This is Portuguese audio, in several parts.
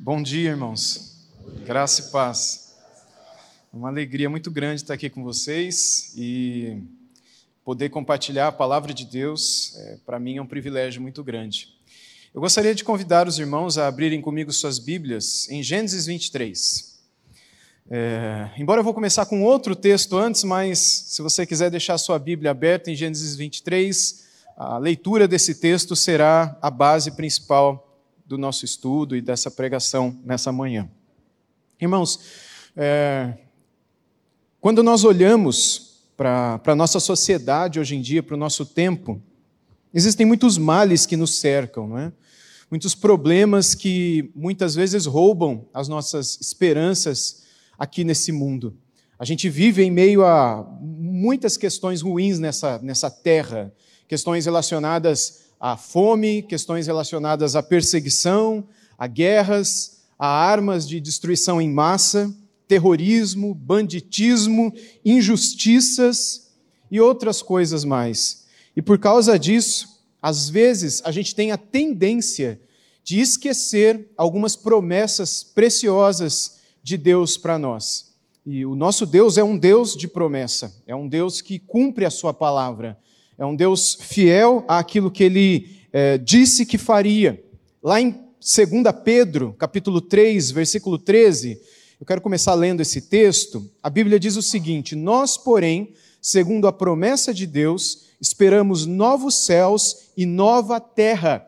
Bom dia, irmãos. Graça e paz. Uma alegria muito grande estar aqui com vocês e poder compartilhar a palavra de Deus, é, para mim é um privilégio muito grande. Eu gostaria de convidar os irmãos a abrirem comigo suas Bíblias em Gênesis 23. É, embora eu vou começar com outro texto antes, mas se você quiser deixar sua Bíblia aberta em Gênesis 23, a leitura desse texto será a base principal do nosso estudo e dessa pregação nessa manhã. Irmãos, é, quando nós olhamos para a nossa sociedade hoje em dia, para o nosso tempo, existem muitos males que nos cercam, não é? muitos problemas que muitas vezes roubam as nossas esperanças aqui nesse mundo. A gente vive em meio a muitas questões ruins nessa, nessa terra, questões relacionadas à fome, questões relacionadas à perseguição, a guerras, a armas de destruição em massa, terrorismo, banditismo, injustiças e outras coisas mais. E por causa disso, às vezes a gente tem a tendência de esquecer algumas promessas preciosas de Deus para nós. E o nosso Deus é um Deus de promessa, é um Deus que cumpre a sua palavra. É um Deus fiel àquilo que ele é, disse que faria. Lá em 2 Pedro, capítulo 3, versículo 13, eu quero começar lendo esse texto. A Bíblia diz o seguinte: Nós, porém, segundo a promessa de Deus, esperamos novos céus e nova terra,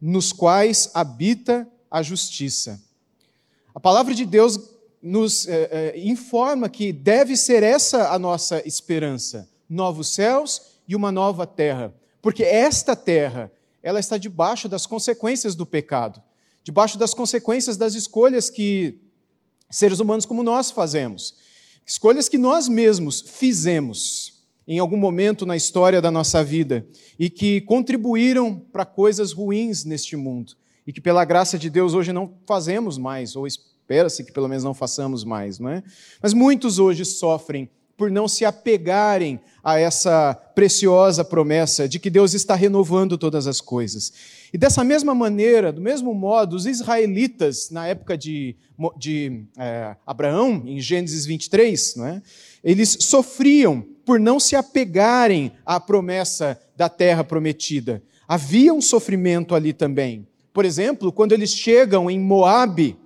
nos quais habita a justiça. A palavra de Deus nos é, é, informa que deve ser essa a nossa esperança: novos céus e uma nova terra. Porque esta terra, ela está debaixo das consequências do pecado, debaixo das consequências das escolhas que seres humanos como nós fazemos. Escolhas que nós mesmos fizemos em algum momento na história da nossa vida e que contribuíram para coisas ruins neste mundo e que pela graça de Deus hoje não fazemos mais ou espera-se que pelo menos não façamos mais, não é? Mas muitos hoje sofrem por não se apegarem a essa preciosa promessa de que Deus está renovando todas as coisas. E dessa mesma maneira, do mesmo modo, os israelitas, na época de, de é, Abraão, em Gênesis 23, não é? eles sofriam por não se apegarem à promessa da terra prometida. Havia um sofrimento ali também. Por exemplo, quando eles chegam em Moabe,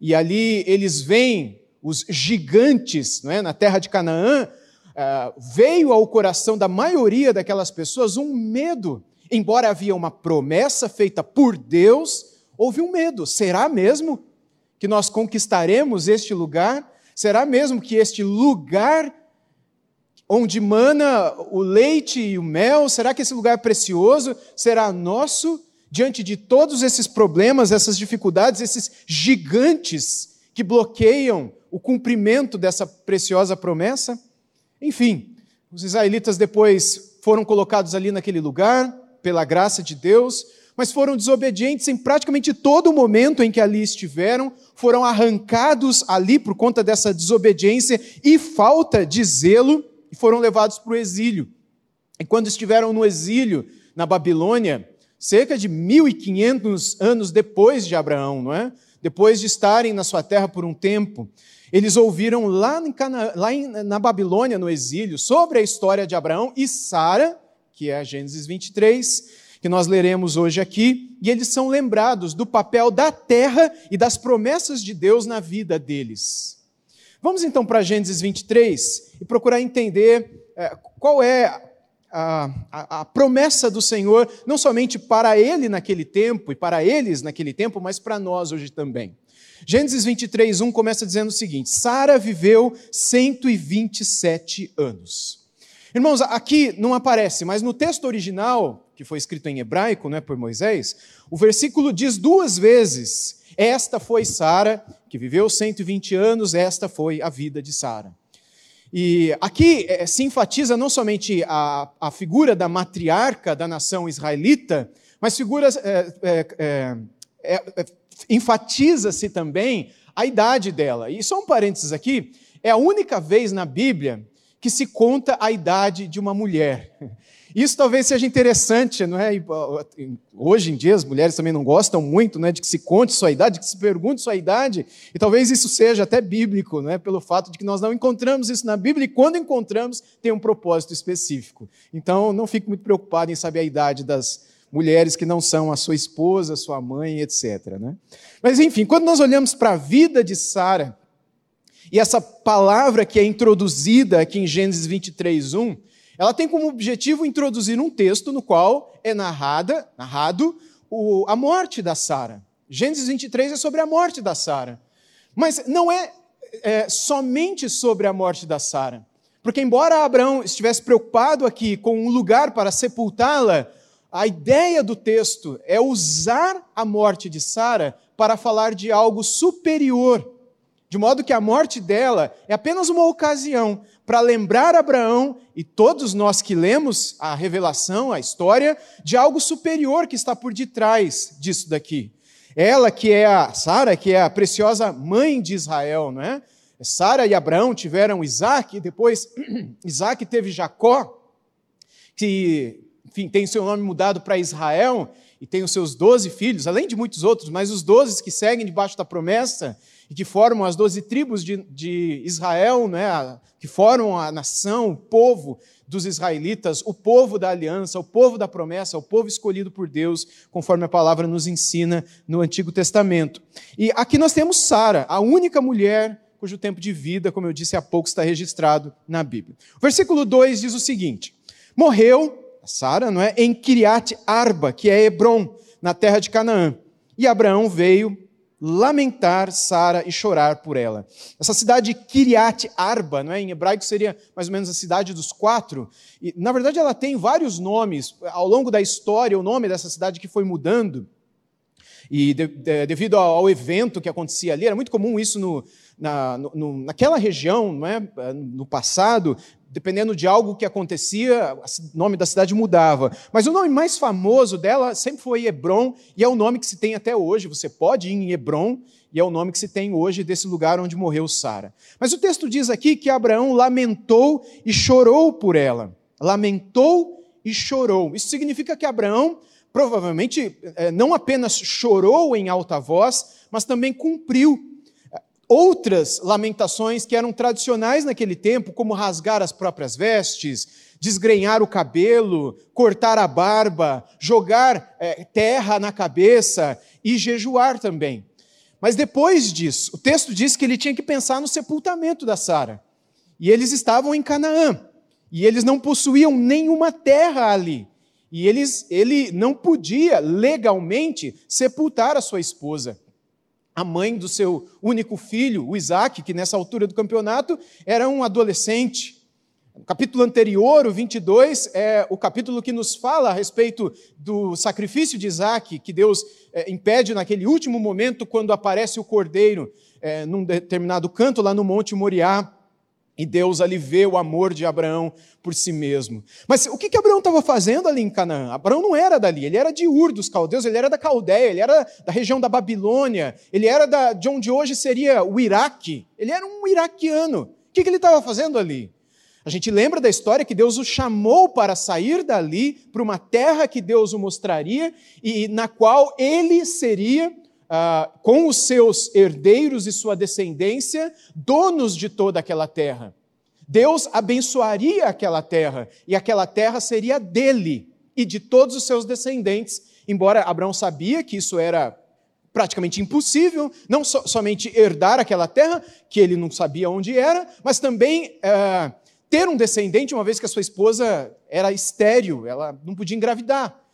e ali eles veem os gigantes é? na terra de Canaã, uh, veio ao coração da maioria daquelas pessoas um medo. Embora havia uma promessa feita por Deus, houve um medo. Será mesmo que nós conquistaremos este lugar? Será mesmo que este lugar onde mana o leite e o mel, será que esse lugar precioso será nosso diante de todos esses problemas, essas dificuldades, esses gigantes que bloqueiam o cumprimento dessa preciosa promessa. Enfim, os israelitas depois foram colocados ali naquele lugar, pela graça de Deus, mas foram desobedientes em praticamente todo o momento em que ali estiveram, foram arrancados ali por conta dessa desobediência e falta de zelo e foram levados para o exílio. E quando estiveram no exílio na Babilônia, cerca de 1500 anos depois de Abraão, não é? depois de estarem na sua terra por um tempo, eles ouviram lá, Cana... lá em... na Babilônia, no exílio, sobre a história de Abraão e Sara, que é a Gênesis 23, que nós leremos hoje aqui, e eles são lembrados do papel da terra e das promessas de Deus na vida deles. Vamos então para Gênesis 23 e procurar entender é, qual é a, a, a, promessa do Senhor, não somente para ele naquele tempo e para eles naquele tempo, mas para nós hoje também. Gênesis 23, 1 começa dizendo o seguinte: Sara viveu 127 anos. Irmãos, aqui não aparece, mas no texto original, que foi escrito em hebraico, né, por Moisés, o versículo diz duas vezes: Esta foi Sara, que viveu 120 anos, esta foi a vida de Sara. E aqui é, se enfatiza não somente a, a, figura da matriarca da nação israelita, mas figuras, é, é, é, enfatiza-se também a idade dela. E só um parênteses aqui: é a única vez na Bíblia que se conta a idade de uma mulher. Isso talvez seja interessante, não é? Hoje em dia as mulheres também não gostam muito, né, de que se conte sua idade, de que se pergunte sua idade, e talvez isso seja até bíblico, não é? Pelo fato de que nós não encontramos isso na Bíblia e quando encontramos tem um propósito específico. Então não fique muito preocupado em saber a idade das mulheres que não são a sua esposa, a sua mãe, etc. Né? Mas enfim, quando nós olhamos para a vida de Sara e essa palavra que é introduzida aqui em Gênesis 23, 1, ela tem como objetivo introduzir um texto no qual é narrada, narrado o, a morte da Sara. Gênesis 23 é sobre a morte da Sara. Mas não é, é somente sobre a morte da Sara. Porque, embora Abraão estivesse preocupado aqui com um lugar para sepultá-la, a ideia do texto é usar a morte de Sara para falar de algo superior. De modo que a morte dela é apenas uma ocasião para lembrar Abraão e todos nós que lemos a revelação, a história, de algo superior que está por detrás disso daqui. Ela que é a Sara, que é a preciosa mãe de Israel, não é? Sara e Abraão tiveram Isaac, e depois Isaac teve Jacó, que enfim, tem seu nome mudado para Israel, e tem os seus doze filhos, além de muitos outros, mas os doze que seguem debaixo da promessa, e que formam as doze tribos de, de Israel, né, que formam a nação, o povo dos israelitas, o povo da aliança, o povo da promessa, o povo escolhido por Deus, conforme a palavra nos ensina no Antigo Testamento. E aqui nós temos Sara, a única mulher cujo tempo de vida, como eu disse há pouco, está registrado na Bíblia. O versículo 2 diz o seguinte: Morreu Sara, não é, em Kiriat Arba, que é Hebron, na terra de Canaã. E Abraão veio lamentar Sara e chorar por ela. Essa cidade Kiriat Arba, não é? em hebraico seria mais ou menos a cidade dos quatro. E, na verdade, ela tem vários nomes. Ao longo da história, o nome dessa cidade que foi mudando. E de, de, devido ao evento que acontecia ali, era muito comum isso no, na, no, naquela região, não é? no passado, dependendo de algo que acontecia, o nome da cidade mudava. Mas o nome mais famoso dela sempre foi Hebron, e é o nome que se tem até hoje. Você pode ir em Hebron, e é o nome que se tem hoje desse lugar onde morreu Sara. Mas o texto diz aqui que Abraão lamentou e chorou por ela. Lamentou e chorou. Isso significa que Abraão provavelmente eh, não apenas chorou em alta voz, mas também cumpriu outras lamentações que eram tradicionais naquele tempo, como rasgar as próprias vestes, desgrenhar o cabelo, cortar a barba, jogar é, terra na cabeça e jejuar também. Mas depois disso, o texto diz que ele tinha que pensar no sepultamento da Sara. E eles estavam em Canaã. E eles não possuíam nenhuma terra ali. E eles, ele não podia legalmente sepultar a sua esposa a mãe do seu único filho, o Isaac, que nessa altura do campeonato era um adolescente. O capítulo anterior, o 22, é o capítulo que nos fala a respeito do sacrifício de Isaac, que Deus é, impede naquele último momento, quando aparece o cordeiro é, num determinado canto lá no Monte Moriá. E Deus ali vê o amor de Abraão por si mesmo. Mas o que, que Abraão estava fazendo ali em Canaã? Abraão não era dali, ele era de Ur dos caldeus, ele era da Caldeia, ele era da região da Babilônia, ele era da, de onde hoje seria o Iraque. Ele era um iraquiano. O que, que ele estava fazendo ali? A gente lembra da história que Deus o chamou para sair dali para uma terra que Deus o mostraria e na qual ele seria ah, com os seus herdeiros e sua descendência, donos de toda aquela terra. Deus abençoaria aquela terra, e aquela terra seria dele e de todos os seus descendentes, embora Abraão sabia que isso era praticamente impossível, não so, somente herdar aquela terra, que ele não sabia onde era, mas também ah, ter um descendente, uma vez que a sua esposa era estéril, ela não podia engravidar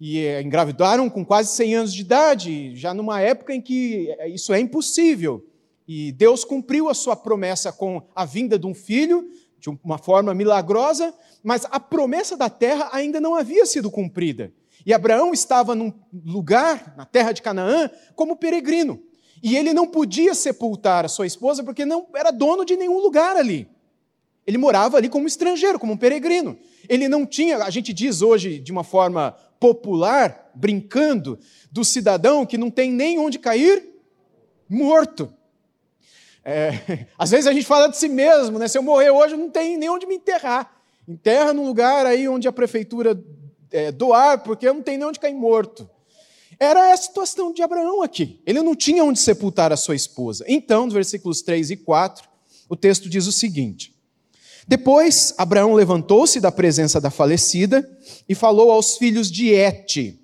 e eh, engravidaram com quase 100 anos de idade, já numa época em que eh, isso é impossível. E Deus cumpriu a sua promessa com a vinda de um filho, de uma forma milagrosa, mas a promessa da terra ainda não havia sido cumprida. E Abraão estava num lugar, na terra de Canaã, como peregrino. E ele não podia sepultar a sua esposa porque não era dono de nenhum lugar ali. Ele morava ali como estrangeiro, como um peregrino. Ele não tinha, a gente diz hoje de uma forma popular, brincando, do cidadão que não tem nem onde cair morto. É, às vezes a gente fala de si mesmo, né? Se eu morrer hoje, eu não tenho nem onde me enterrar. enterra num lugar aí onde a prefeitura é, doar, porque não tem nem onde cair morto. Era a situação de Abraão aqui. Ele não tinha onde sepultar a sua esposa. Então, nos versículos 3 e 4, o texto diz o seguinte: Depois, Abraão levantou-se da presença da falecida e falou aos filhos de Et.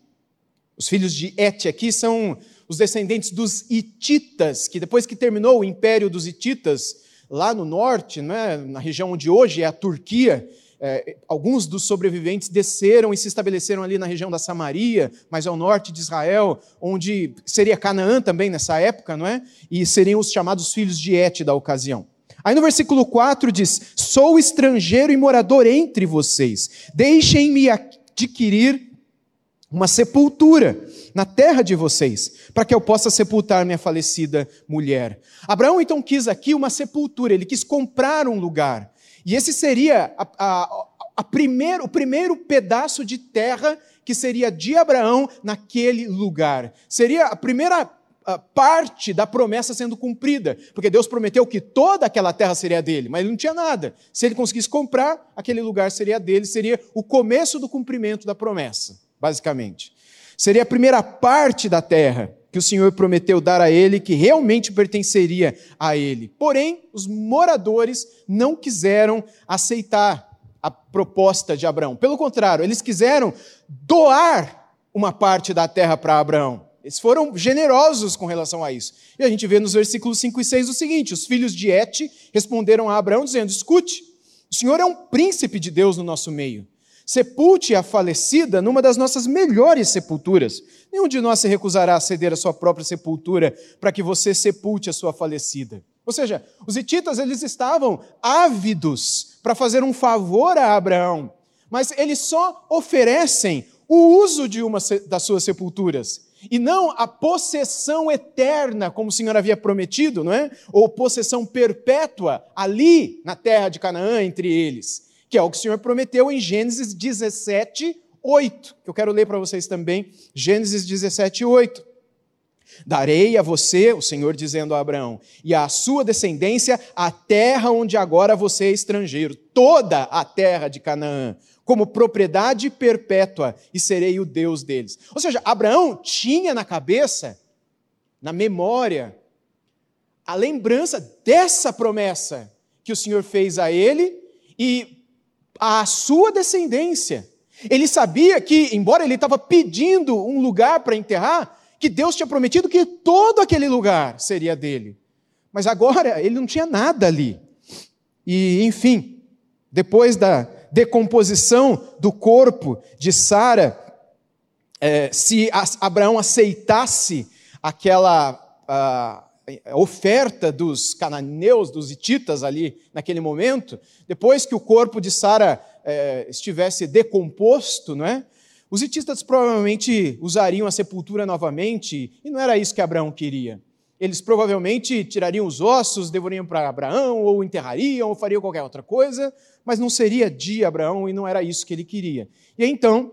Os filhos de Et aqui são os descendentes dos Hititas, que depois que terminou o império dos Hititas, lá no norte, né, na região onde hoje é a Turquia, é, alguns dos sobreviventes desceram e se estabeleceram ali na região da Samaria, mais ao norte de Israel, onde seria Canaã também nessa época, não é? E seriam os chamados filhos de Et da ocasião. Aí no versículo 4 diz: Sou estrangeiro e morador entre vocês, deixem-me adquirir uma sepultura na terra de vocês, para que eu possa sepultar minha falecida mulher. Abraão então quis aqui uma sepultura, ele quis comprar um lugar. E esse seria a, a, a primeiro, o primeiro pedaço de terra que seria de Abraão naquele lugar. Seria a primeira parte da promessa sendo cumprida, porque Deus prometeu que toda aquela terra seria dele, mas ele não tinha nada. Se ele conseguisse comprar, aquele lugar seria dele, seria o começo do cumprimento da promessa, basicamente. Seria a primeira parte da terra que o Senhor prometeu dar a ele, que realmente pertenceria a ele. Porém, os moradores não quiseram aceitar a proposta de Abraão. Pelo contrário, eles quiseram doar uma parte da terra para Abraão. Eles foram generosos com relação a isso. E a gente vê nos versículos 5 e 6 o seguinte: os filhos de Et responderam a Abraão, dizendo: Escute, o Senhor é um príncipe de Deus no nosso meio. Sepulte a falecida numa das nossas melhores sepulturas. Nenhum de nós se recusará a ceder a sua própria sepultura para que você sepulte a sua falecida. Ou seja, os hititas eles estavam ávidos para fazer um favor a Abraão, mas eles só oferecem o uso de uma das suas sepulturas e não a possessão eterna, como o Senhor havia prometido, não é? Ou possessão perpétua ali na terra de Canaã entre eles que é o que o Senhor prometeu em Gênesis 17, 8, que eu quero ler para vocês também, Gênesis 17, 8. Darei a você, o Senhor dizendo a Abraão, e à sua descendência a terra onde agora você é estrangeiro, toda a terra de Canaã, como propriedade perpétua, e serei o Deus deles. Ou seja, Abraão tinha na cabeça, na memória, a lembrança dessa promessa que o Senhor fez a ele e à sua descendência. Ele sabia que, embora ele estava pedindo um lugar para enterrar, que Deus tinha prometido que todo aquele lugar seria dele. Mas agora ele não tinha nada ali. E, enfim, depois da decomposição do corpo de Sara, é, se Abraão aceitasse aquela oferta dos cananeus, dos hititas ali naquele momento, depois que o corpo de Sara é, estivesse decomposto, não é? Os hititas provavelmente usariam a sepultura novamente, e não era isso que Abraão queria. Eles provavelmente tirariam os ossos, devorariam para Abraão, ou enterrariam, ou fariam qualquer outra coisa, mas não seria de Abraão e não era isso que ele queria. E então,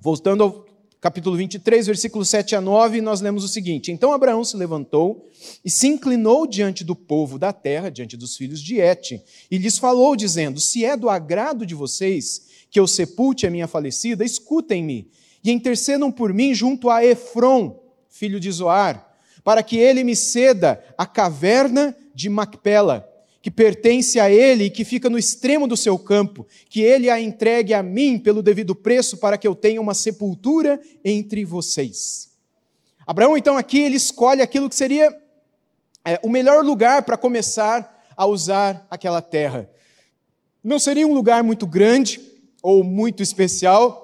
voltando ao capítulo 23, versículos 7 a 9, nós lemos o seguinte: Então Abraão se levantou e se inclinou diante do povo da terra, diante dos filhos de Et, e lhes falou, dizendo: Se é do agrado de vocês que eu sepulte a minha falecida, escutem-me e intercedam por mim junto a Efron, filho de Zoar, para que ele me ceda a caverna de Macpela que pertence a ele e que fica no extremo do seu campo, que ele a entregue a mim pelo devido preço para que eu tenha uma sepultura entre vocês. Abraão, então, aqui ele escolhe aquilo que seria é, o melhor lugar para começar a usar aquela terra. Não seria um lugar muito grande ou muito especial,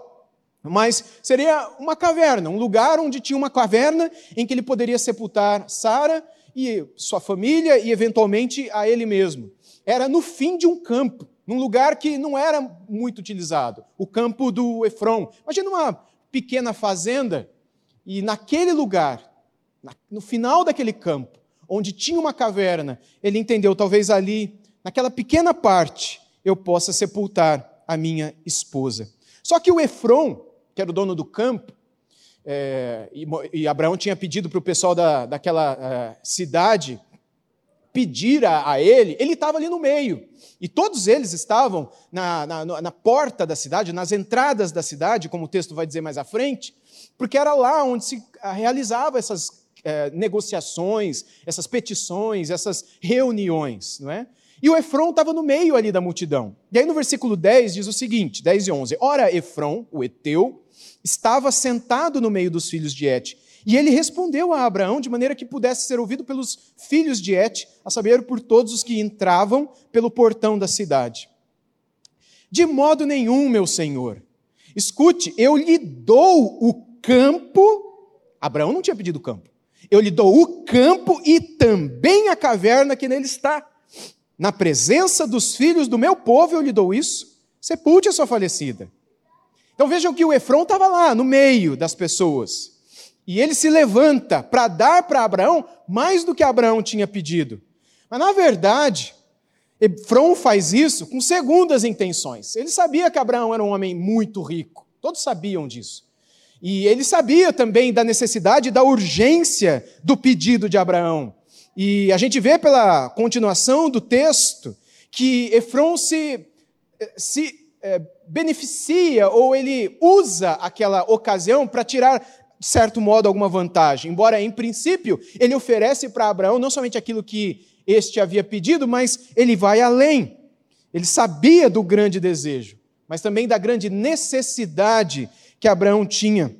mas seria uma caverna, um lugar onde tinha uma caverna em que ele poderia sepultar Sara e sua família e, eventualmente, a ele mesmo. Era no fim de um campo, num lugar que não era muito utilizado o campo do Efron. Imagina uma pequena fazenda, e naquele lugar, no final daquele campo, onde tinha uma caverna, ele entendeu, talvez ali, naquela pequena parte, eu possa sepultar a minha esposa. Só que o Efron, que era o dono do campo, é, e, e, Abraão tinha pedido para o pessoal da, daquela é, cidade pedir a, a ele, ele estava ali no meio. E todos eles estavam na, na, na, porta da cidade, nas entradas da cidade, como o texto vai dizer mais à frente, porque era lá onde se ah, realizava essas é, negociações, essas petições, essas reuniões, não é? E o Efron estava no meio ali da multidão. E aí no versículo 10 diz o seguinte, 10 e 11, Ora, Efron, o Eteu, estava sentado no meio dos filhos de Et, e ele respondeu a Abraão de maneira que pudesse ser ouvido pelos filhos de Et, a saber, por todos os que entravam pelo portão da cidade. De modo nenhum, meu senhor. Escute, eu lhe dou o campo. Abraão não tinha pedido o campo. Eu lhe dou o campo e também a caverna que nele está. Na presença dos filhos do meu povo eu lhe dou isso. Sepulte a sua falecida. Então vejam que o Efron estava lá, no meio das pessoas. E ele se levanta para dar para Abraão mais do que Abraão tinha pedido. Mas, na verdade, Efron faz isso com segundas intenções. Ele sabia que Abraão era um homem muito rico, todos sabiam disso. E ele sabia também da necessidade, da urgência do pedido de Abraão. E a gente vê pela continuação do texto que Efron se, se é, beneficia ou ele usa aquela ocasião para tirar de certo modo, alguma vantagem. Embora, em princípio, ele oferece para Abraão não somente aquilo que este havia pedido, mas ele vai além. Ele sabia do grande desejo, mas também da grande necessidade que Abraão tinha.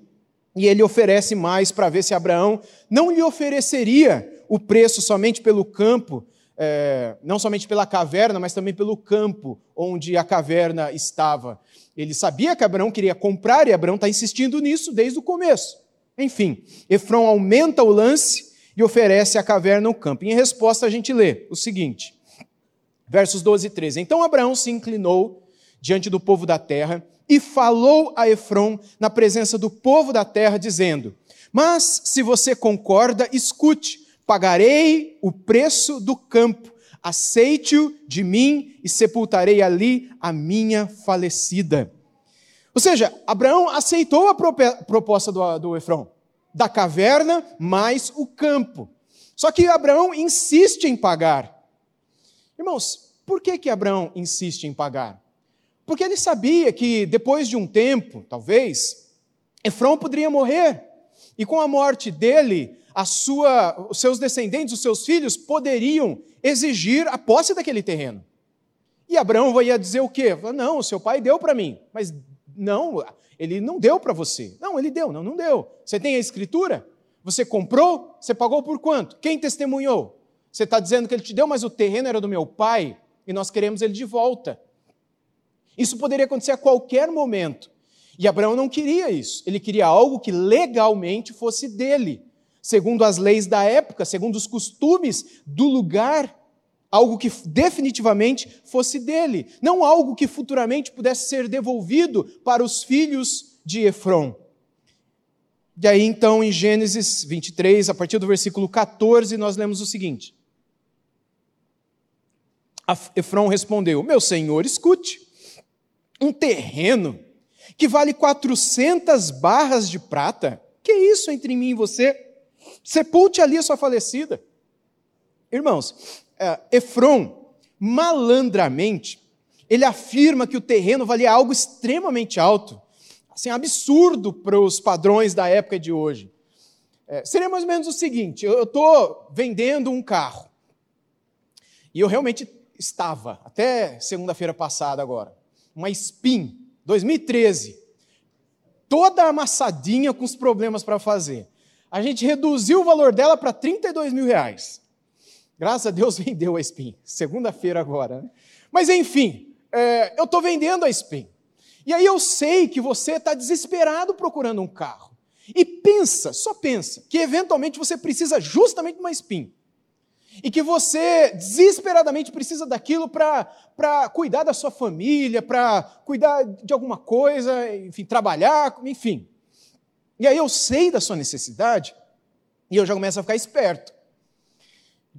E ele oferece mais para ver se Abraão não lhe ofereceria o preço somente pelo campo, é, não somente pela caverna, mas também pelo campo onde a caverna estava. Ele sabia que Abraão queria comprar e Abraão está insistindo nisso desde o começo. Enfim, Efron aumenta o lance e oferece a caverna no campo. Em resposta, a gente lê o seguinte, versos 12 e 13. Então Abraão se inclinou diante do povo da terra e falou a Efron na presença do povo da terra, dizendo: Mas se você concorda, escute, pagarei o preço do campo, aceite-o de mim e sepultarei ali a minha falecida. Ou seja, Abraão aceitou a proposta do, do Efron, da caverna mais o campo. Só que Abraão insiste em pagar. Irmãos, por que, que Abraão insiste em pagar? Porque ele sabia que depois de um tempo, talvez, Efron poderia morrer. E com a morte dele, sua, os seus descendentes, os seus filhos, poderiam exigir a posse daquele terreno. E Abraão ia dizer o quê? Não, o seu pai deu para mim, mas não, ele não deu para você. Não, ele deu. Não, não deu. Você tem a escritura? Você comprou? Você pagou por quanto? Quem testemunhou? Você está dizendo que ele te deu, mas o terreno era do meu pai e nós queremos ele de volta. Isso poderia acontecer a qualquer momento. E Abraão não queria isso. Ele queria algo que legalmente fosse dele, segundo as leis da época, segundo os costumes do lugar algo que definitivamente fosse dele, não algo que futuramente pudesse ser devolvido para os filhos de Efron. E aí, então, em Gênesis 23, a partir do versículo 14, nós lemos o seguinte: Efron respondeu: Meu senhor, escute, um terreno que vale 400 barras de prata, que é isso entre mim e você? Sepulte ali a sua falecida. Irmãos, é, Efron, malandramente, ele afirma que o terreno valia algo extremamente alto, assim, absurdo para os padrões da época de hoje. É, seria mais ou menos o seguinte: eu estou vendendo um carro, e eu realmente estava, até segunda-feira passada agora, uma Spin 2013, toda amassadinha com os problemas para fazer. A gente reduziu o valor dela para 32 mil reais. Graças a Deus vendeu a SPIN. Segunda-feira agora. Né? Mas enfim, é, eu estou vendendo a SPIN. E aí eu sei que você está desesperado procurando um carro. E pensa, só pensa, que eventualmente você precisa justamente de uma SPIN. E que você desesperadamente precisa daquilo para cuidar da sua família, para cuidar de alguma coisa, enfim, trabalhar, enfim. E aí eu sei da sua necessidade e eu já começo a ficar esperto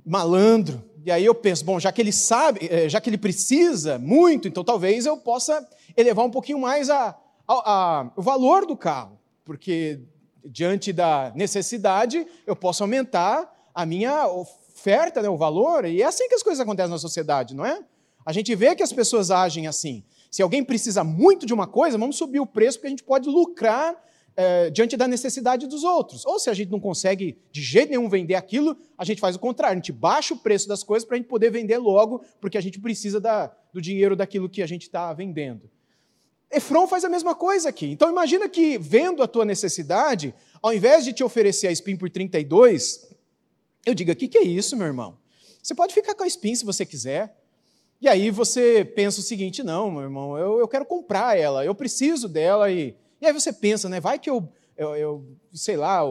malandro. E aí eu penso, bom, já que ele sabe, eh, já que ele precisa muito, então talvez eu possa elevar um pouquinho mais a, a, a, o valor do carro, porque diante da necessidade eu posso aumentar a minha oferta, né, o valor, e é assim que as coisas acontecem na sociedade, não é? A gente vê que as pessoas agem assim. Se alguém precisa muito de uma coisa, vamos subir o preço porque a gente pode lucrar é, diante da necessidade dos outros. Ou se a gente não consegue de jeito nenhum vender aquilo, a gente faz o contrário, a gente baixa o preço das coisas para a gente poder vender logo, porque a gente precisa da, do dinheiro daquilo que a gente está vendendo. Efron faz a mesma coisa aqui. Então imagina que, vendo a tua necessidade, ao invés de te oferecer a spin por 32, eu digo: o que, que é isso, meu irmão? Você pode ficar com a spin se você quiser. E aí você pensa o seguinte: não, meu irmão, eu, eu quero comprar ela, eu preciso dela. E, e aí você pensa, né? Vai que eu, eu, eu sei lá,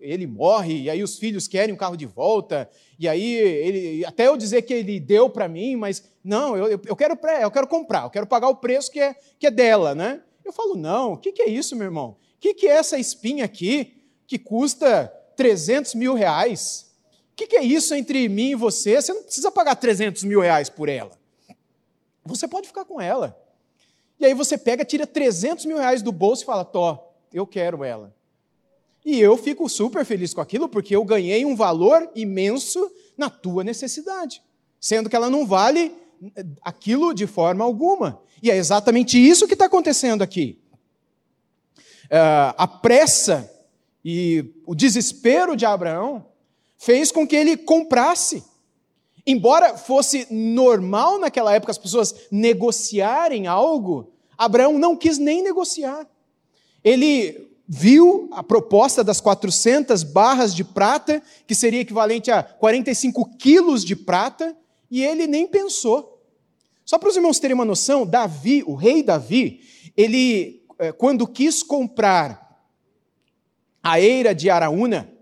ele morre, e aí os filhos querem o carro de volta, e aí ele, até eu dizer que ele deu para mim, mas não, eu, eu, quero, eu quero comprar, eu quero pagar o preço que é, que é dela, né? Eu falo, não, o que, que é isso, meu irmão? O que, que é essa espinha aqui que custa 300 mil reais? O que, que é isso entre mim e você? Você não precisa pagar 300 mil reais por ela. Você pode ficar com ela. E aí você pega, tira 300 mil reais do bolso e fala, Tó, eu quero ela. E eu fico super feliz com aquilo, porque eu ganhei um valor imenso na tua necessidade, sendo que ela não vale eh, aquilo de forma alguma. E é exatamente isso que está acontecendo aqui. Uh, a pressa e o desespero de Abraão fez com que ele comprasse. Embora fosse normal naquela época as pessoas negociarem algo, Abraão não quis nem negociar. Ele viu a proposta das 400 barras de prata, que seria equivalente a 45 quilos de prata, e ele nem pensou. Só para os irmãos terem uma noção, Davi, o rei Davi, ele, eh, quando quis comprar a eira de Araúna,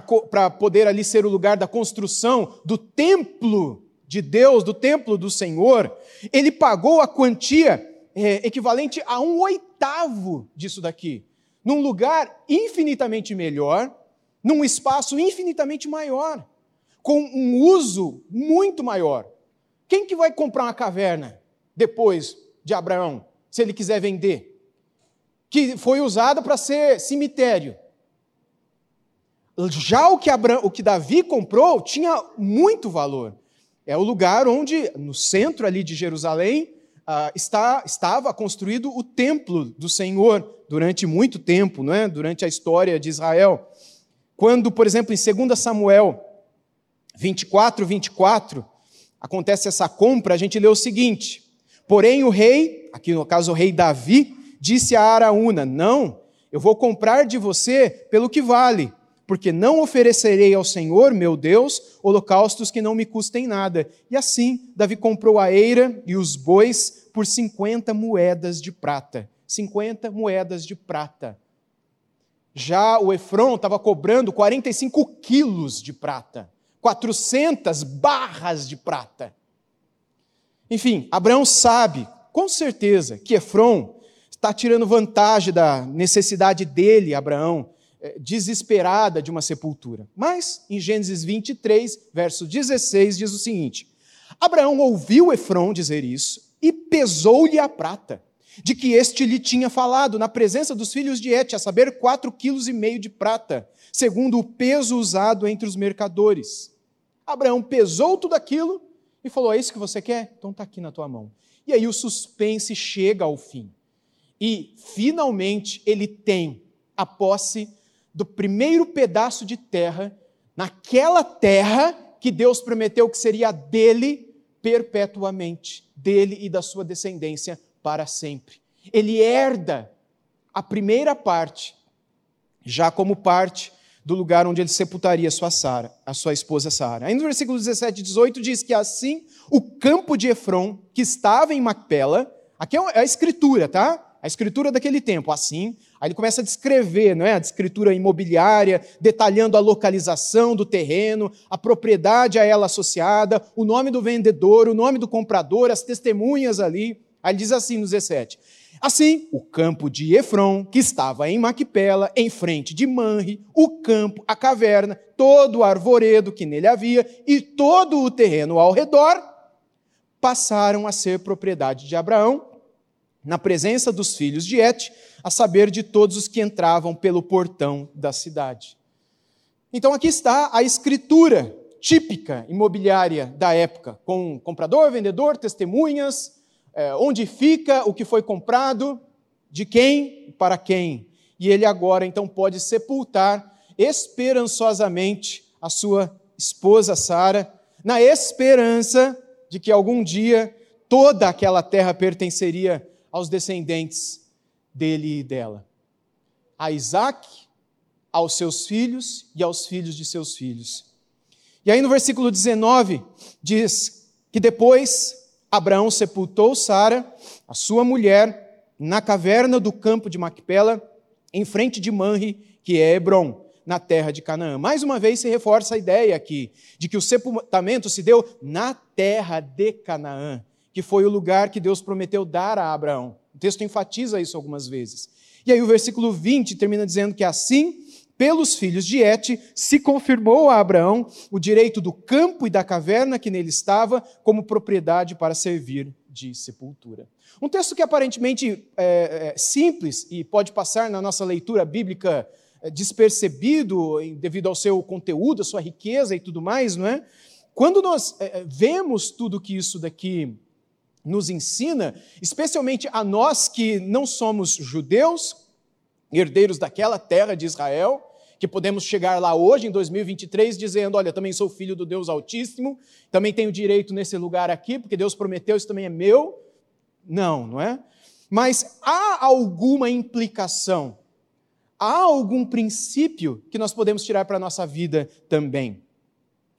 para poder ali ser o lugar da construção do templo de Deus, do templo do Senhor, ele pagou a quantia é, equivalente a um oitavo disso daqui num lugar infinitamente melhor, num espaço infinitamente maior, com um uso muito maior. Quem que vai comprar uma caverna depois de Abraão, se ele quiser vender? Que foi usada para ser cemitério. Já o que, Abraão, o que Davi comprou tinha muito valor. É o lugar onde, no centro ali de Jerusalém, ah, está, estava construído o templo do Senhor durante muito tempo, é? durante a história de Israel. Quando, por exemplo, em 2 Samuel 24, 24, acontece essa compra, a gente lê o seguinte: Porém, o rei, aqui no caso o rei Davi, disse a Araúna: Não, eu vou comprar de você pelo que vale porque não oferecerei ao Senhor, meu Deus, holocaustos que não me custem nada. E assim, Davi comprou a eira e os bois por 50 moedas de prata. 50 moedas de prata. Já o Efron estava cobrando 45 quilos de prata, 400 barras de prata. Enfim, Abraão sabe, com certeza, que Efron está tirando vantagem da necessidade dele, Abraão, desesperada de uma sepultura. Mas, em Gênesis 23, verso 16, diz o seguinte: Abraão ouviu Efron dizer isso e pesou-lhe a prata, de que este lhe tinha falado na presença dos filhos de Et, a saber, quatro quilos e meio de prata, segundo o peso usado entre os mercadores. Abraão pesou tudo aquilo e falou: É isso que você quer? Então está aqui na tua mão. E aí o suspense chega ao fim. E, finalmente, ele tem a posse do primeiro pedaço de terra, naquela terra que Deus prometeu que seria dele perpetuamente, dele e da sua descendência para sempre. Ele herda a primeira parte, já como parte do lugar onde ele sepultaria sua Sara, a sua esposa Sara. Aí no versículo 17 e 18 diz que assim o campo de Efron, que estava em Macpela, aqui é a escritura, tá? A escritura daquele tempo, assim, aí ele começa a descrever, não é? A escritura imobiliária, detalhando a localização do terreno, a propriedade a ela associada, o nome do vendedor, o nome do comprador, as testemunhas ali. Aí ele diz assim no 17: Assim, o campo de Efron, que estava em Maquipela, em frente de Manre, o campo, a caverna, todo o arvoredo que nele havia e todo o terreno ao redor, passaram a ser propriedade de Abraão na presença dos filhos de Et, a saber de todos os que entravam pelo portão da cidade. Então aqui está a escritura típica imobiliária da época, com comprador, vendedor, testemunhas, é, onde fica o que foi comprado, de quem para quem. E ele agora então pode sepultar esperançosamente a sua esposa Sara, na esperança de que algum dia toda aquela terra pertenceria aos descendentes dele e dela. A Isaac, aos seus filhos e aos filhos de seus filhos. E aí no versículo 19 diz que depois Abraão sepultou Sara, a sua mulher, na caverna do campo de Macpela, em frente de Manre, que é Hebron, na terra de Canaã. Mais uma vez se reforça a ideia aqui de que o sepultamento se deu na terra de Canaã, que foi o lugar que Deus prometeu dar a Abraão. O texto enfatiza isso algumas vezes. E aí o versículo 20 termina dizendo que assim pelos filhos de Et, se confirmou a Abraão o direito do campo e da caverna que nele estava como propriedade para servir de sepultura. Um texto que aparentemente é, é simples e pode passar na nossa leitura bíblica é, despercebido devido ao seu conteúdo, a sua riqueza e tudo mais, não é? Quando nós é, é, vemos tudo que isso daqui nos ensina, especialmente a nós que não somos judeus, herdeiros daquela terra de Israel, que podemos chegar lá hoje, em 2023, dizendo: Olha, também sou filho do Deus Altíssimo, também tenho direito nesse lugar aqui, porque Deus prometeu, isso também é meu. Não, não é? Mas há alguma implicação, há algum princípio que nós podemos tirar para a nossa vida também.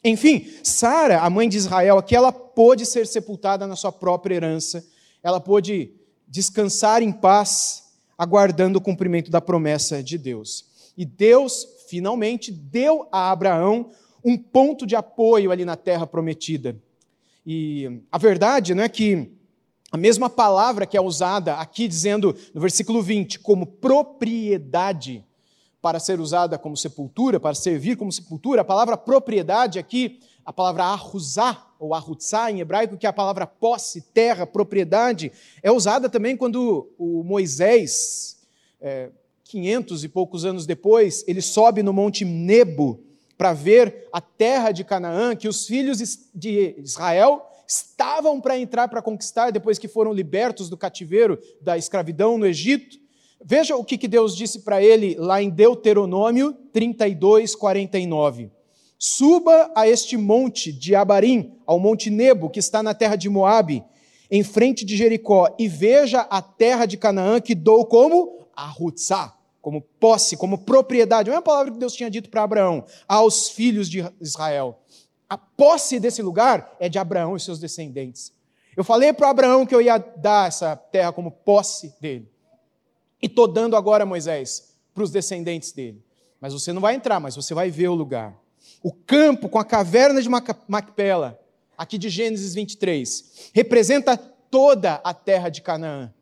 Enfim, Sara, a mãe de Israel, aqui ela pôde ser sepultada na sua própria herança, ela pôde descansar em paz aguardando o cumprimento da promessa de Deus. E Deus, finalmente, deu a Abraão um ponto de apoio ali na terra prometida. E a verdade não é que a mesma palavra que é usada aqui, dizendo no versículo 20, como propriedade para ser usada como sepultura, para servir como sepultura, a palavra propriedade aqui, a palavra arruzá, ou arrutzá em hebraico, que é a palavra posse, terra, propriedade, é usada também quando o Moisés, é, 500 e poucos anos depois, ele sobe no Monte Nebo para ver a terra de Canaã, que os filhos de Israel estavam para entrar para conquistar depois que foram libertos do cativeiro da escravidão no Egito. Veja o que Deus disse para ele lá em Deuteronômio 32, 49. Suba a este monte de Abarim, ao monte Nebo, que está na terra de Moabe, em frente de Jericó, e veja a terra de Canaã que dou como Arrutzá, como posse, como propriedade. Não é a palavra que Deus tinha dito para Abraão, aos filhos de Israel. A posse desse lugar é de Abraão e seus descendentes. Eu falei para Abraão que eu ia dar essa terra como posse dele. E estou dando agora, Moisés, para os descendentes dele. Mas você não vai entrar, mas você vai ver o lugar o campo com a caverna de Macpela, aqui de Gênesis 23, representa toda a terra de Canaã.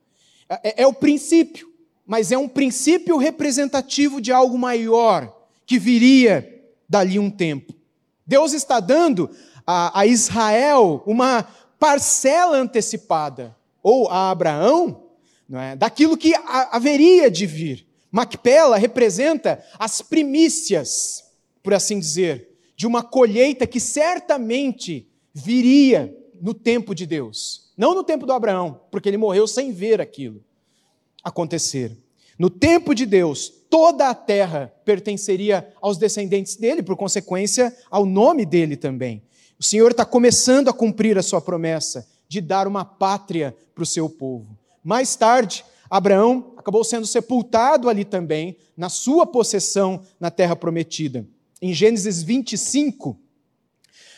É, é, é, o princípio, mas é um princípio representativo de algo maior que viria dali um tempo. Deus está dando a, a Israel uma parcela antecipada, ou a Abraão, não é, daquilo que haveria de vir. Macpela representa as primícias, por assim dizer, de uma colheita que certamente viria no tempo de Deus. Não no tempo do Abraão, porque ele morreu sem ver aquilo acontecer. No tempo de Deus, toda a terra pertenceria aos descendentes dele, por consequência, ao nome dele também. O Senhor está começando a cumprir a sua promessa de dar uma pátria para o seu povo. Mais tarde, Abraão acabou sendo sepultado ali também, na sua possessão na terra prometida. Em Gênesis 25,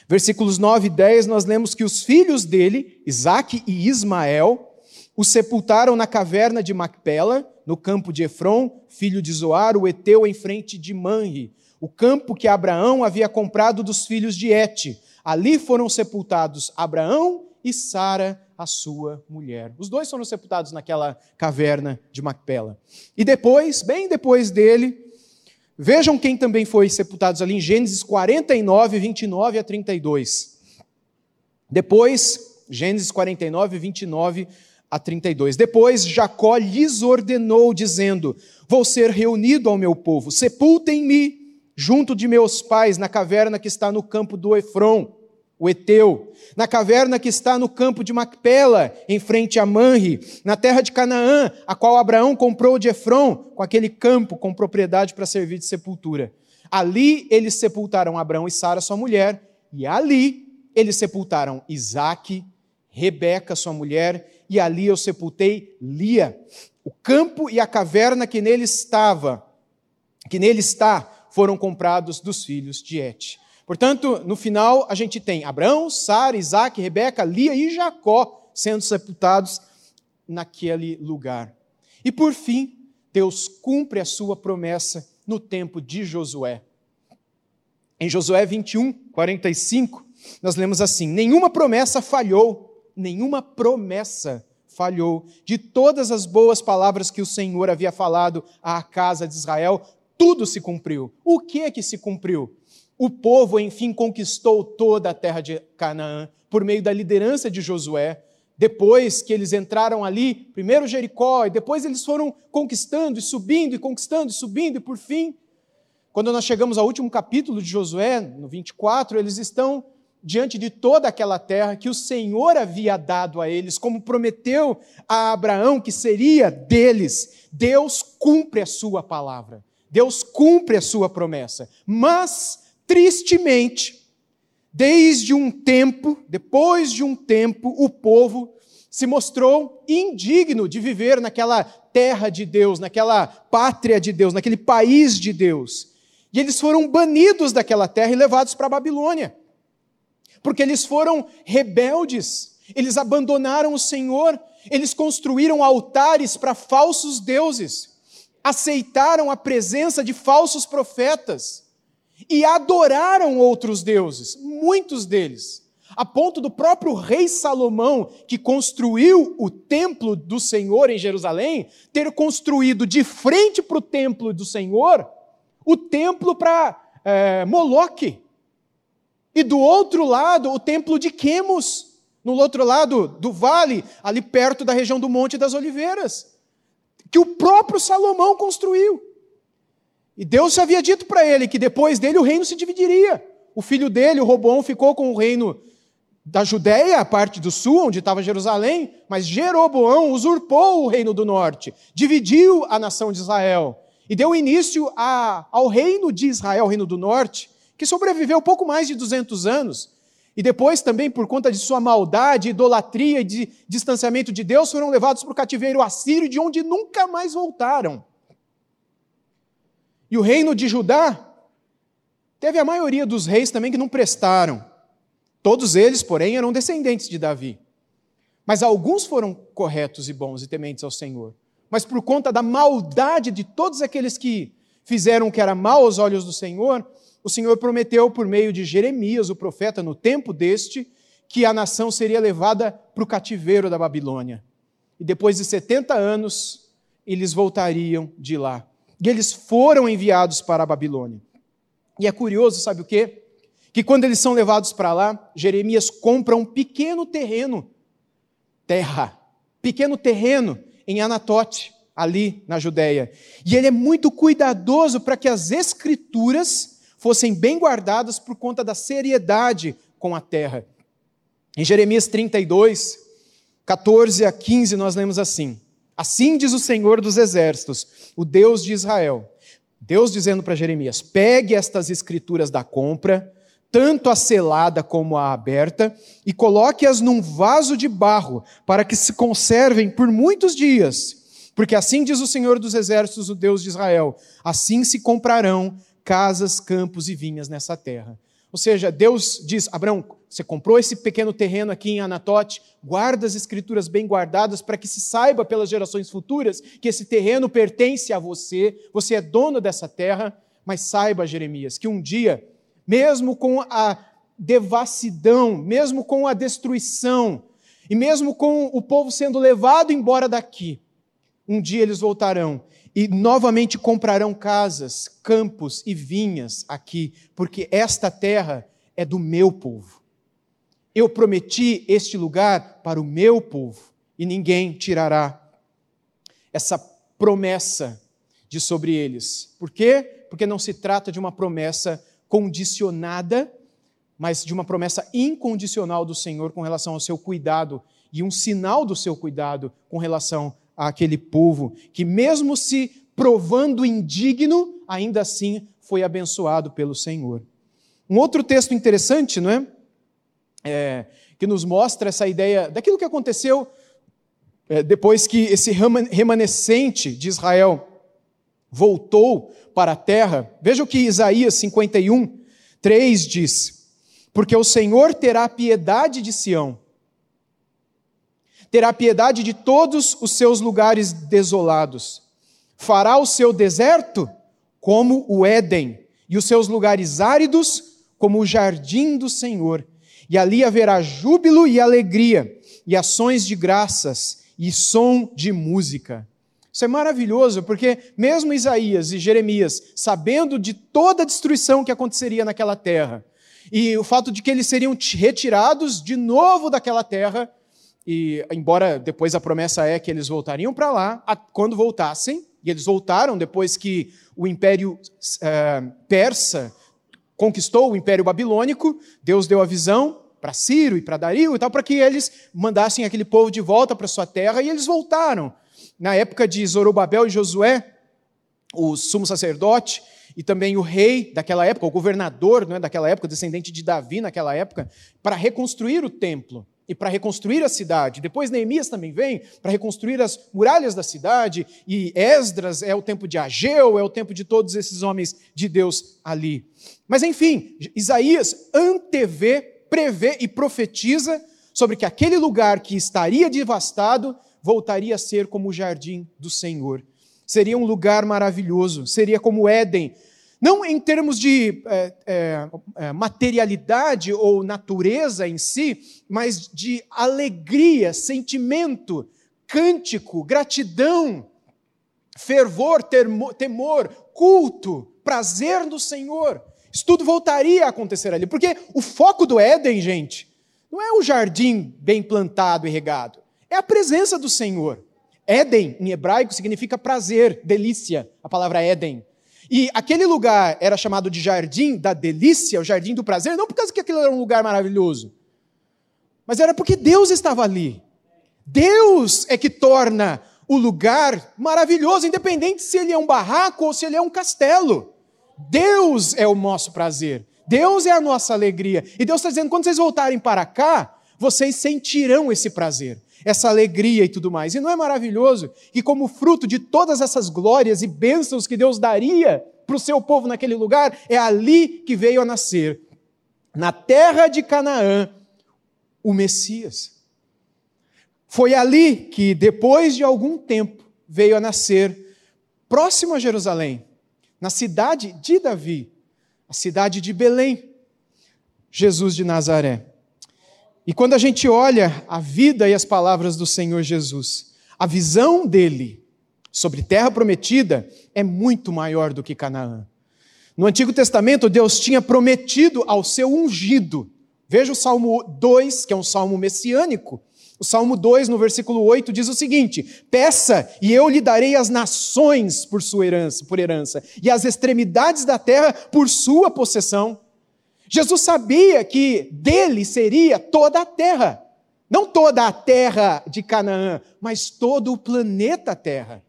versículos 9 e 10, nós lemos que os filhos dele, Isaac e Ismael, o sepultaram na caverna de Macpela, no campo de Efron, filho de Zoar, o Eteu, em frente de Manre, o campo que Abraão havia comprado dos filhos de Et. Ali foram sepultados Abraão e Sara, a sua mulher. Os dois foram sepultados naquela caverna de Macpela. E depois, bem depois dele, Vejam quem também foi sepultados ali em Gênesis 49, 29 a 32. Depois, Gênesis 49, 29 a 32. Depois, Jacó lhes ordenou, dizendo: Vou ser reunido ao meu povo, sepultem-me junto de meus pais, na caverna que está no campo do Efron, o Eteu, na caverna que está no campo de Macpela, em frente a Manre, na terra de Canaã, a qual Abraão comprou de Efron, com aquele campo com propriedade para servir de sepultura. Ali eles sepultaram Abraão e Sara, sua mulher, e ali eles sepultaram Isaque, Rebeca, sua mulher, e ali eu sepultei Lia. O campo e a caverna que nele estava, que nele está, foram comprados dos filhos de Et. Portanto, no final, a gente tem Abraão, Sara, Isaac, Rebeca, Lia e Jacó sendo sepultados naquele lugar. E por fim, Deus cumpre a sua promessa no tempo de Josué. Em Josué 21, 45, nós lemos assim: Nenhuma promessa falhou, nenhuma promessa falhou. De todas as boas palavras que o Senhor havia falado à casa de Israel, tudo se cumpriu. O que é que se cumpriu? O povo, enfim, conquistou toda a terra de Canaã por meio da liderança de Josué. Depois que eles entraram ali, primeiro Jericó, e depois eles foram conquistando e subindo e conquistando e subindo, e por fim, quando nós chegamos ao último capítulo de Josué, no 24, eles estão diante de toda aquela terra que o Senhor havia dado a eles, como prometeu a Abraão que seria deles. Deus cumpre a sua palavra. Deus cumpre a sua promessa. Mas, tristemente, desde um tempo, depois de um tempo, o povo se mostrou indigno de viver naquela terra de Deus, naquela pátria de Deus, naquele país de Deus. E eles foram banidos daquela terra e levados para a Babilônia. Porque eles foram rebeldes, eles abandonaram o Senhor, eles construíram altares para falsos deuses aceitaram a presença de falsos profetas e adoraram outros deuses, muitos deles, a ponto do próprio rei Salomão, que construiu o templo do Senhor em Jerusalém, ter construído de frente para o templo do Senhor o templo para é, Moloque. E do outro lado, o templo de Quemos, no outro lado do vale, ali perto da região do Monte das Oliveiras que o próprio Salomão construiu. E Deus havia dito para ele que depois dele o reino se dividiria. O filho dele, o Robão, ficou com o reino da Judéia, a parte do sul, onde estava Jerusalém, mas Jeroboão usurpou o reino do norte, dividiu a nação de Israel e deu início a, ao reino de Israel, o reino do norte, que sobreviveu pouco mais de 200 anos, e depois também, por conta de sua maldade, idolatria e de distanciamento de Deus, foram levados para o cativeiro assírio, de onde nunca mais voltaram. E o reino de Judá teve a maioria dos reis também que não prestaram. Todos eles, porém, eram descendentes de Davi. Mas alguns foram corretos e bons e tementes ao Senhor. Mas por conta da maldade de todos aqueles que fizeram o que era mal aos olhos do Senhor, o Senhor prometeu por meio de Jeremias, o profeta, no tempo deste, que a nação seria levada para o cativeiro da Babilônia. E depois de 70 anos, eles voltariam de lá. E eles foram enviados para a Babilônia. E é curioso, sabe o quê? Que quando eles são levados para lá, Jeremias compra um pequeno terreno, terra, pequeno terreno em Anatote, ali na Judéia. E ele é muito cuidadoso para que as escrituras fossem bem guardadas por conta da seriedade com a terra. Em Jeremias 32, 14 a 15, nós lemos assim: Assim diz o Senhor dos Exércitos, o Deus de Israel. Deus dizendo para Jeremias: pegue estas escrituras da compra, tanto a selada como a aberta, e coloque-as num vaso de barro, para que se conservem por muitos dias. Porque assim diz o Senhor dos Exércitos, o Deus de Israel: assim se comprarão casas, campos e vinhas nessa terra. Ou seja, Deus diz: Abraão, você comprou esse pequeno terreno aqui em Anatote, guarda as escrituras bem guardadas para que se saiba pelas gerações futuras que esse terreno pertence a você, você é dono dessa terra, mas saiba, Jeremias, que um dia, mesmo com a devassidão, mesmo com a destruição, e mesmo com o povo sendo levado embora daqui, um dia eles voltarão e novamente comprarão casas, campos e vinhas aqui, porque esta terra é do meu povo. Eu prometi este lugar para o meu povo, e ninguém tirará essa promessa de sobre eles. Por quê? Porque não se trata de uma promessa condicionada, mas de uma promessa incondicional do Senhor com relação ao seu cuidado e um sinal do seu cuidado com relação àquele povo que, mesmo se provando indigno, ainda assim foi abençoado pelo Senhor. Um outro texto interessante, não é? é que nos mostra essa ideia daquilo que aconteceu é, depois que esse remanescente de Israel voltou para a terra. Veja o que Isaías 51, 3 diz: Porque o Senhor terá piedade de Sião, terá piedade de todos os seus lugares desolados, fará o seu deserto como o Éden, e os seus lugares áridos como o jardim do Senhor. E ali haverá júbilo e alegria, e ações de graças, e som de música. Isso é maravilhoso, porque mesmo Isaías e Jeremias, sabendo de toda a destruição que aconteceria naquela terra, e o fato de que eles seriam retirados de novo daquela terra, e embora depois a promessa é que eles voltariam para lá, quando voltassem, e eles voltaram depois que o império é, persa conquistou o império babilônico, Deus deu a visão para Ciro e para Dario e tal, para que eles mandassem aquele povo de volta para sua terra, e eles voltaram. Na época de Zorobabel e Josué, o sumo sacerdote e também o rei daquela época, o governador né, daquela época, descendente de Davi naquela época, para reconstruir o templo e para reconstruir a cidade. Depois Neemias também vem para reconstruir as muralhas da cidade, e Esdras é o tempo de Ageu, é o tempo de todos esses homens de Deus ali. Mas enfim, Isaías antevê, prevê e profetiza sobre que aquele lugar que estaria devastado voltaria a ser como o jardim do Senhor. Seria um lugar maravilhoso, seria como Éden, não em termos de é, é, é, materialidade ou natureza em si, mas de alegria, sentimento, cântico, gratidão, fervor, temor, culto, prazer no Senhor. Isso tudo voltaria a acontecer ali, porque o foco do Éden, gente, não é o jardim bem plantado e regado, é a presença do Senhor. Éden, em hebraico, significa prazer, delícia, a palavra Éden. E aquele lugar era chamado de jardim da delícia, o jardim do prazer, não por causa que aquilo era um lugar maravilhoso, mas era porque Deus estava ali. Deus é que torna o lugar maravilhoso, independente se ele é um barraco ou se ele é um castelo. Deus é o nosso prazer, Deus é a nossa alegria. E Deus está dizendo: quando vocês voltarem para cá, vocês sentirão esse prazer essa alegria e tudo mais. E não é maravilhoso que, como fruto de todas essas glórias e bênçãos que Deus daria para o seu povo naquele lugar, é ali que veio a nascer, na terra de Canaã, o Messias. Foi ali que, depois de algum tempo, veio a nascer, próximo a Jerusalém, na cidade de Davi, a cidade de Belém, Jesus de Nazaré. E quando a gente olha a vida e as palavras do Senhor Jesus, a visão dele sobre terra prometida é muito maior do que Canaã. No Antigo Testamento, Deus tinha prometido ao seu ungido. Veja o Salmo 2, que é um salmo messiânico. O Salmo 2, no versículo 8, diz o seguinte: Peça, e eu lhe darei as nações por sua herança, por herança, e as extremidades da terra por sua possessão. Jesus sabia que dele seria toda a terra. Não toda a terra de Canaã, mas todo o planeta Terra.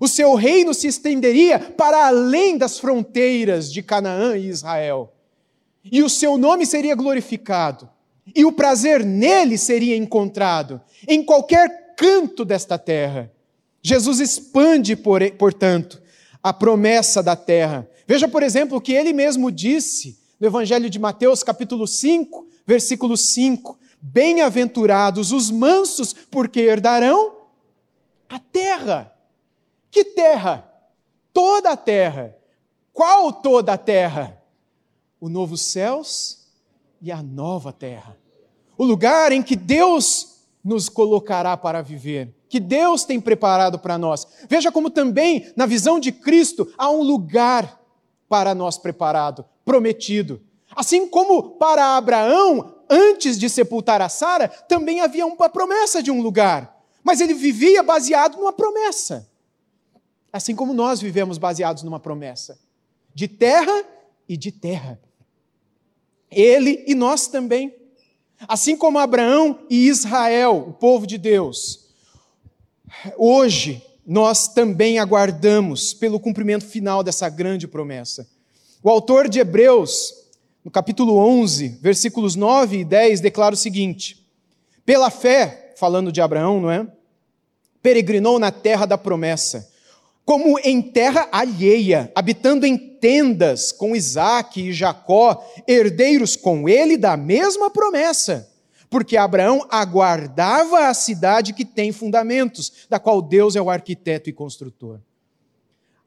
O seu reino se estenderia para além das fronteiras de Canaã e Israel. E o seu nome seria glorificado. E o prazer nele seria encontrado em qualquer canto desta terra. Jesus expande, portanto, a promessa da terra. Veja, por exemplo, o que ele mesmo disse no Evangelho de Mateus, capítulo 5, versículo 5. Bem-aventurados os mansos, porque herdarão a terra. Que terra? Toda a terra. Qual toda a terra? O novo céus e a nova terra. O lugar em que Deus nos colocará para viver, que Deus tem preparado para nós. Veja como também, na visão de Cristo, há um lugar para nós preparado, prometido. Assim como para Abraão, antes de sepultar a Sara, também havia uma promessa de um lugar. Mas ele vivia baseado numa promessa. Assim como nós vivemos baseados numa promessa de terra e de terra. Ele e nós também. Assim como Abraão e Israel, o povo de Deus, hoje nós também aguardamos pelo cumprimento final dessa grande promessa. O autor de Hebreus, no capítulo 11, versículos 9 e 10, declara o seguinte: Pela fé, falando de Abraão, não é? Peregrinou na terra da promessa, como em terra alheia, habitando em tendas com Isaac e Jacó, herdeiros com ele da mesma promessa. Porque Abraão aguardava a cidade que tem fundamentos, da qual Deus é o arquiteto e construtor.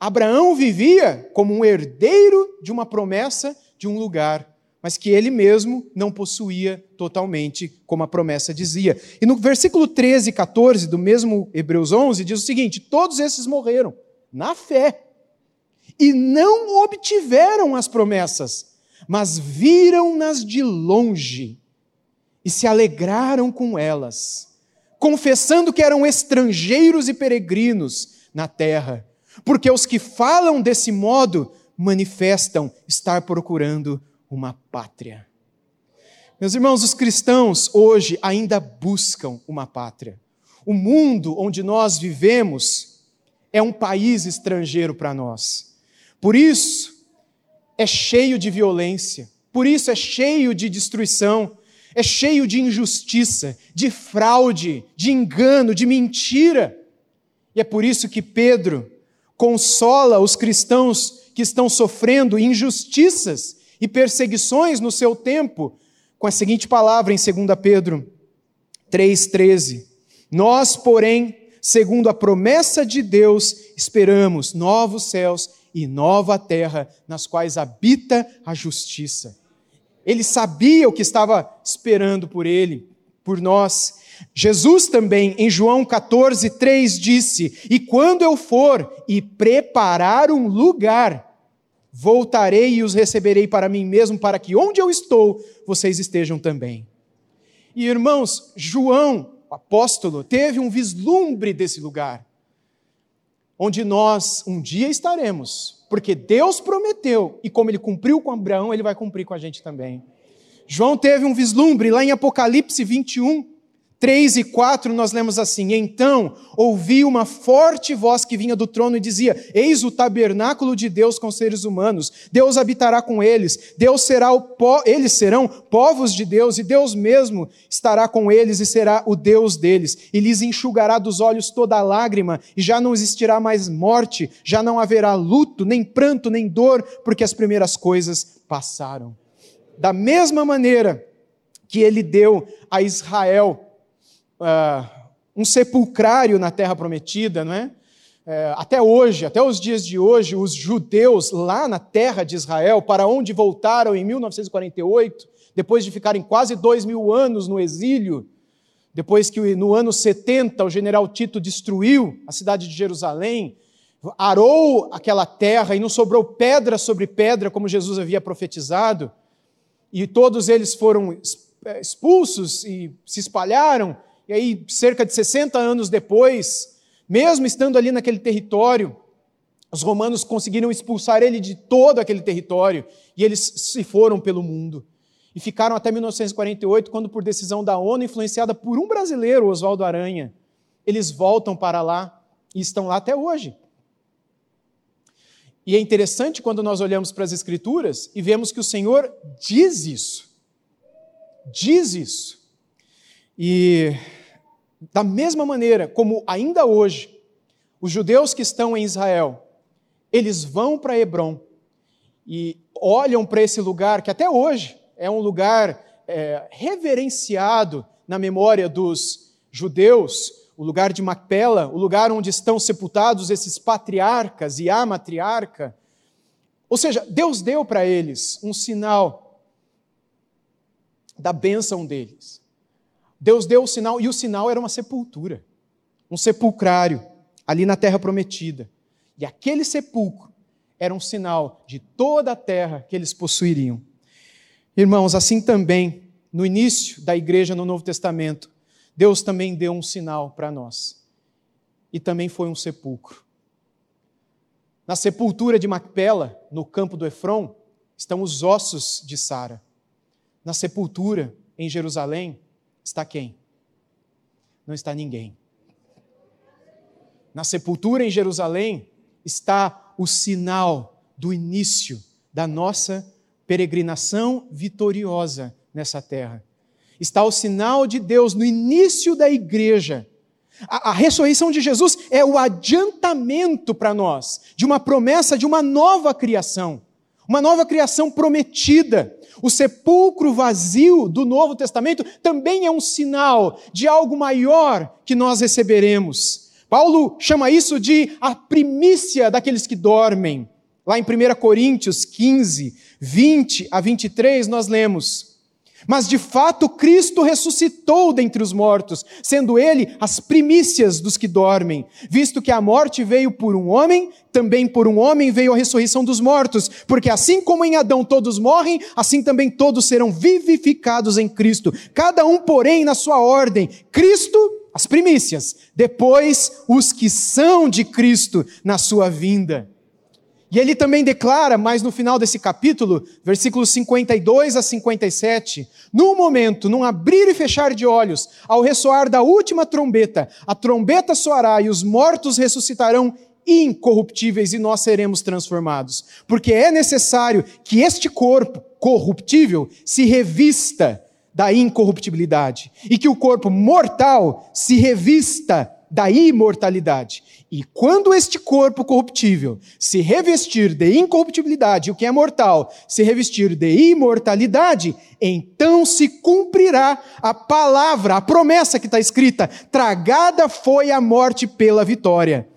Abraão vivia como um herdeiro de uma promessa de um lugar, mas que ele mesmo não possuía totalmente, como a promessa dizia. E no versículo 13 e 14 do mesmo Hebreus 11 diz o seguinte: todos esses morreram na fé e não obtiveram as promessas, mas viram-nas de longe e se alegraram com elas, confessando que eram estrangeiros e peregrinos na terra porque os que falam desse modo manifestam estar procurando uma pátria. Meus irmãos, os cristãos hoje ainda buscam uma pátria. O mundo onde nós vivemos é um país estrangeiro para nós. Por isso, é cheio de violência, por isso é cheio de destruição, é cheio de injustiça, de fraude, de engano, de mentira. E é por isso que Pedro, consola os cristãos que estão sofrendo injustiças e perseguições no seu tempo, com a seguinte palavra em 2 Pedro 3,13: Nós, porém, segundo a promessa de Deus, esperamos novos céus e nova terra, nas quais habita a justiça. Ele sabia o que estava esperando por ele, por nós, Jesus também, em João 14, 3, disse: E quando eu for e preparar um lugar, voltarei e os receberei para mim mesmo, para que onde eu estou, vocês estejam também. E irmãos, João, o apóstolo, teve um vislumbre desse lugar, onde nós um dia estaremos, porque Deus prometeu, e como ele cumpriu com Abraão, ele vai cumprir com a gente também. João teve um vislumbre lá em Apocalipse 21, 3 e 4 nós lemos assim: Então ouvi uma forte voz que vinha do trono e dizia: Eis o tabernáculo de Deus com seres humanos. Deus habitará com eles. Deus será o po... eles serão povos de Deus e Deus mesmo estará com eles e será o Deus deles. E lhes enxugará dos olhos toda lágrima e já não existirá mais morte, já não haverá luto, nem pranto, nem dor, porque as primeiras coisas passaram. Da mesma maneira que ele deu a Israel uh, um sepulcrário na terra prometida, não é? é? Até hoje, até os dias de hoje, os judeus lá na terra de Israel, para onde voltaram em 1948, depois de ficarem quase dois mil anos no exílio, depois que no ano 70 o general Tito destruiu a cidade de Jerusalém, arou aquela terra e não sobrou pedra sobre pedra, como Jesus havia profetizado, e todos eles foram expulsos e se espalharam, e aí, cerca de 60 anos depois, mesmo estando ali naquele território, os romanos conseguiram expulsar ele de todo aquele território e eles se foram pelo mundo. E ficaram até 1948, quando, por decisão da ONU, influenciada por um brasileiro, Oswaldo Aranha, eles voltam para lá e estão lá até hoje. E é interessante quando nós olhamos para as Escrituras e vemos que o Senhor diz isso. Diz isso. E da mesma maneira como ainda hoje, os judeus que estão em Israel, eles vão para Hebron e olham para esse lugar que até hoje é um lugar é, reverenciado na memória dos judeus, o lugar de Macpela, o lugar onde estão sepultados esses patriarcas e a matriarca. Ou seja, Deus deu para eles um sinal da bênção deles. Deus deu o sinal, e o sinal era uma sepultura, um sepulcrário, ali na terra prometida. E aquele sepulcro era um sinal de toda a terra que eles possuiriam. Irmãos, assim também, no início da igreja no Novo Testamento, Deus também deu um sinal para nós. E também foi um sepulcro. Na sepultura de Macpela, no campo do Efron, estão os ossos de Sara. Na sepultura, em Jerusalém, está quem? Não está ninguém. Na sepultura em Jerusalém está o sinal do início da nossa peregrinação vitoriosa nessa terra. Está o sinal de Deus no início da igreja. A, a ressurreição de Jesus é o adiantamento para nós de uma promessa de uma nova criação, uma nova criação prometida. O sepulcro vazio do Novo Testamento também é um sinal de algo maior que nós receberemos. Paulo chama isso de a primícia daqueles que dormem. Lá em 1 Coríntios 15, 20 a 23, nós lemos: Mas de fato Cristo ressuscitou dentre os mortos, sendo ele as primícias dos que dormem, visto que a morte veio por um homem, também por um homem veio a ressurreição dos mortos, porque assim como em Adão todos morrem, assim também todos serão vivificados em Cristo, cada um, porém, na sua ordem: Cristo as primícias, depois os que são de Cristo na sua vinda. E ele também declara, mais no final desse capítulo, versículos 52 a 57, no momento, num abrir e fechar de olhos, ao ressoar da última trombeta, a trombeta soará e os mortos ressuscitarão incorruptíveis e nós seremos transformados. Porque é necessário que este corpo corruptível se revista da incorruptibilidade e que o corpo mortal se revista da imortalidade. E quando este corpo corruptível se revestir de incorruptibilidade, o que é mortal, se revestir de imortalidade, então se cumprirá a palavra, a promessa que está escrita: tragada foi a morte pela vitória.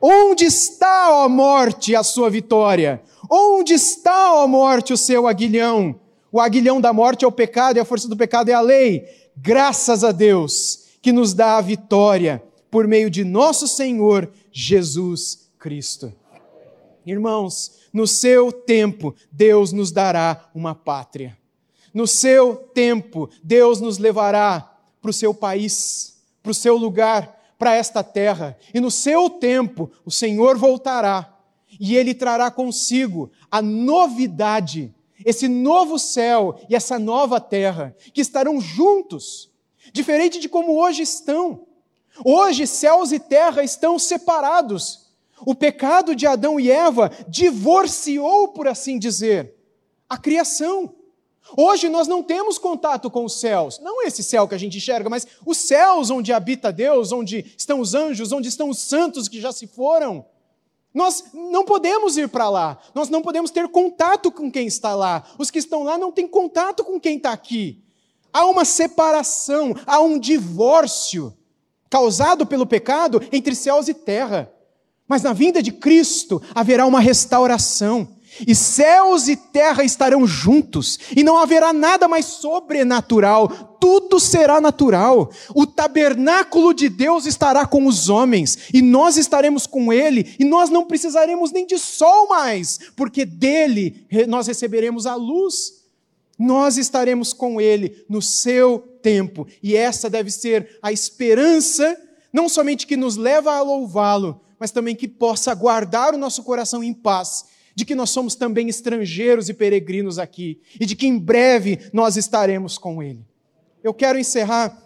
Onde está, ó morte, a sua vitória? Onde está, ó morte, o seu aguilhão? O aguilhão da morte é o pecado e a força do pecado é a lei. Graças a Deus que nos dá a vitória por meio de nosso Senhor Jesus Cristo. Irmãos, no seu tempo, Deus nos dará uma pátria. No seu tempo, Deus nos levará para o seu país, para o seu lugar, para esta terra. E no seu tempo, o Senhor voltará e ele trará consigo a novidade esse novo céu e essa nova terra, que estarão juntos, diferente de como hoje estão. Hoje, céus e terra estão separados. O pecado de Adão e Eva divorciou, por assim dizer, a criação. Hoje nós não temos contato com os céus, não esse céu que a gente enxerga, mas os céus onde habita Deus, onde estão os anjos, onde estão os santos que já se foram. Nós não podemos ir para lá, nós não podemos ter contato com quem está lá. Os que estão lá não têm contato com quem está aqui. Há uma separação, há um divórcio causado pelo pecado entre céus e terra. Mas na vinda de Cristo haverá uma restauração. E céus e terra estarão juntos, e não haverá nada mais sobrenatural, tudo será natural. O tabernáculo de Deus estará com os homens, e nós estaremos com ele, e nós não precisaremos nem de sol mais, porque dele nós receberemos a luz. Nós estaremos com ele no seu tempo, e essa deve ser a esperança, não somente que nos leva a louvá-lo, mas também que possa guardar o nosso coração em paz de que nós somos também estrangeiros e peregrinos aqui, e de que em breve nós estaremos com Ele. Eu quero encerrar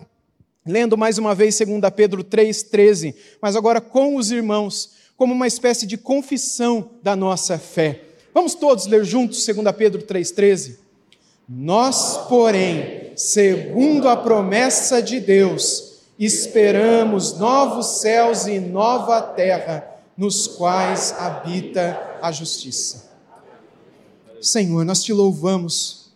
lendo mais uma vez 2 Pedro 3,13, mas agora com os irmãos, como uma espécie de confissão da nossa fé. Vamos todos ler juntos 2 Pedro 3,13? Nós, porém, segundo a promessa de Deus, esperamos novos céus e nova terra nos quais habita a justiça. Senhor, nós te louvamos,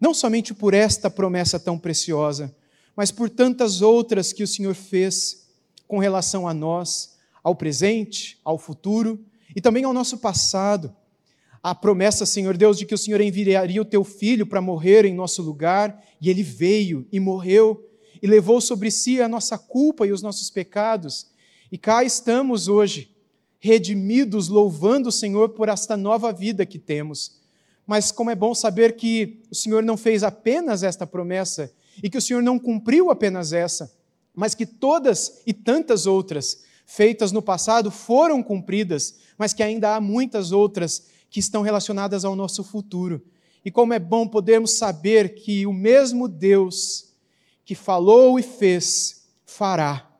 não somente por esta promessa tão preciosa, mas por tantas outras que o Senhor fez com relação a nós, ao presente, ao futuro e também ao nosso passado. A promessa, Senhor Deus, de que o Senhor enviaria o teu filho para morrer em nosso lugar, e ele veio e morreu e levou sobre si a nossa culpa e os nossos pecados e cá estamos hoje, redimidos, louvando o Senhor por esta nova vida que temos. Mas como é bom saber que o Senhor não fez apenas esta promessa e que o Senhor não cumpriu apenas essa, mas que todas e tantas outras feitas no passado foram cumpridas, mas que ainda há muitas outras que estão relacionadas ao nosso futuro. E como é bom podermos saber que o mesmo Deus que falou e fez, fará,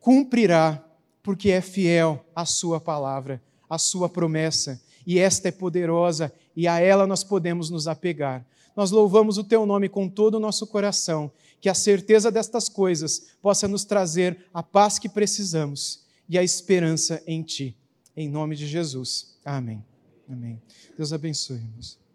cumprirá, porque é fiel à Sua palavra, à Sua promessa, e esta é poderosa, e a ela nós podemos nos apegar. Nós louvamos o Teu nome com todo o nosso coração, que a certeza destas coisas possa nos trazer a paz que precisamos e a esperança em Ti. Em nome de Jesus. Amém. Amém. Deus abençoe, irmãos.